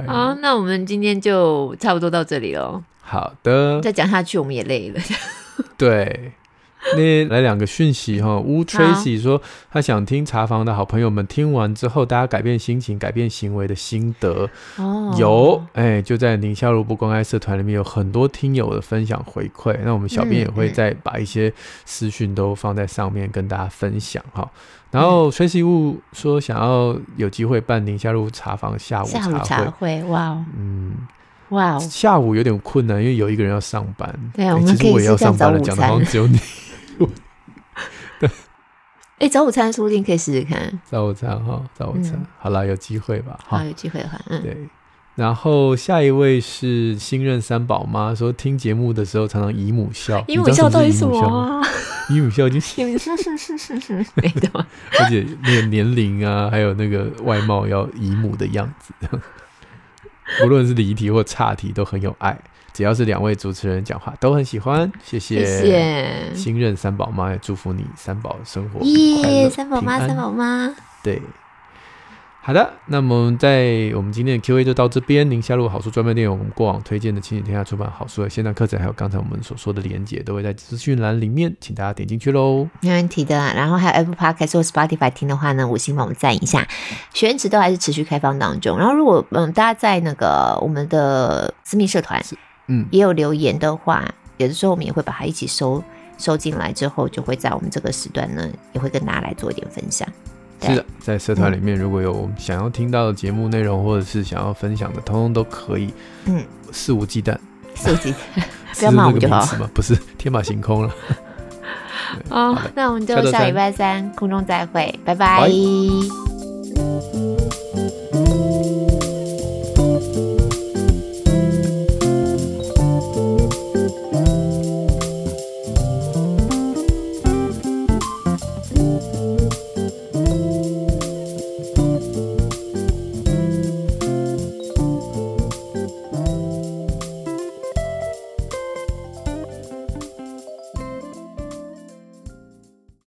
好，那我们今天就差不多到这里喽。好的，再讲下去我们也累了。对，那来两个讯息哈。乌 Tracy 说他想听茶房的好朋友们听完之后，大家改变心情、改变行为的心得。哦，有哎，就在宁夏路不公开社团里面有很多听友的分享回馈。那我们小编也会再把一些私讯都放在上面跟大家分享哈。然后 Tracy 乌说想要有机会办宁夏路茶房下午茶会，下午茶会哇，嗯。哇，下午有点困难，因为有一个人要上班。对啊，我们可以试试早午餐。讲的只有你。对，哎，早午餐说不定可以试试看。早午餐哈，早午餐，好了，有机会吧？好，有机会的话，嗯。对，然后下一位是新任三宝妈，说听节目的时候常常姨母笑。姨母笑到底什么啊？姨母笑就是是是是是是，没的。而且那个年龄啊，还有那个外貌要姨母的样子。无论是离题或岔题，都很有爱。只要是两位主持人讲话，都很喜欢。谢谢，谢谢新任三宝妈，也祝福你三宝生活耶！三宝妈，三宝妈，对。好的，那么在我们今天的 Q&A 就到这边。宁夏路好书专卖店有我们过往推荐的亲子天下出版好书的线上课程，还有刚才我们所说的连结，都会在资讯栏里面，请大家点进去喽。没问题的。然后还有 Apple Podcast 或 Spotify 听的话呢，五星帮我们赞一下。学员池都还是持续开放当中。然后如果嗯大家在那个我们的私密社团，嗯，也有留言的话，有的时候我们也会把它一起收收进来，之后就会在我们这个时段呢，也会跟大家来做一点分享。是的，在社团里面，如果有想要听到的节目内容，或者是想要分享的，通通都可以。嗯，肆无忌惮，肆无忌惮，不要骂我就好。不是天马行空了。哦，那我们就下礼拜三空中再会，拜拜。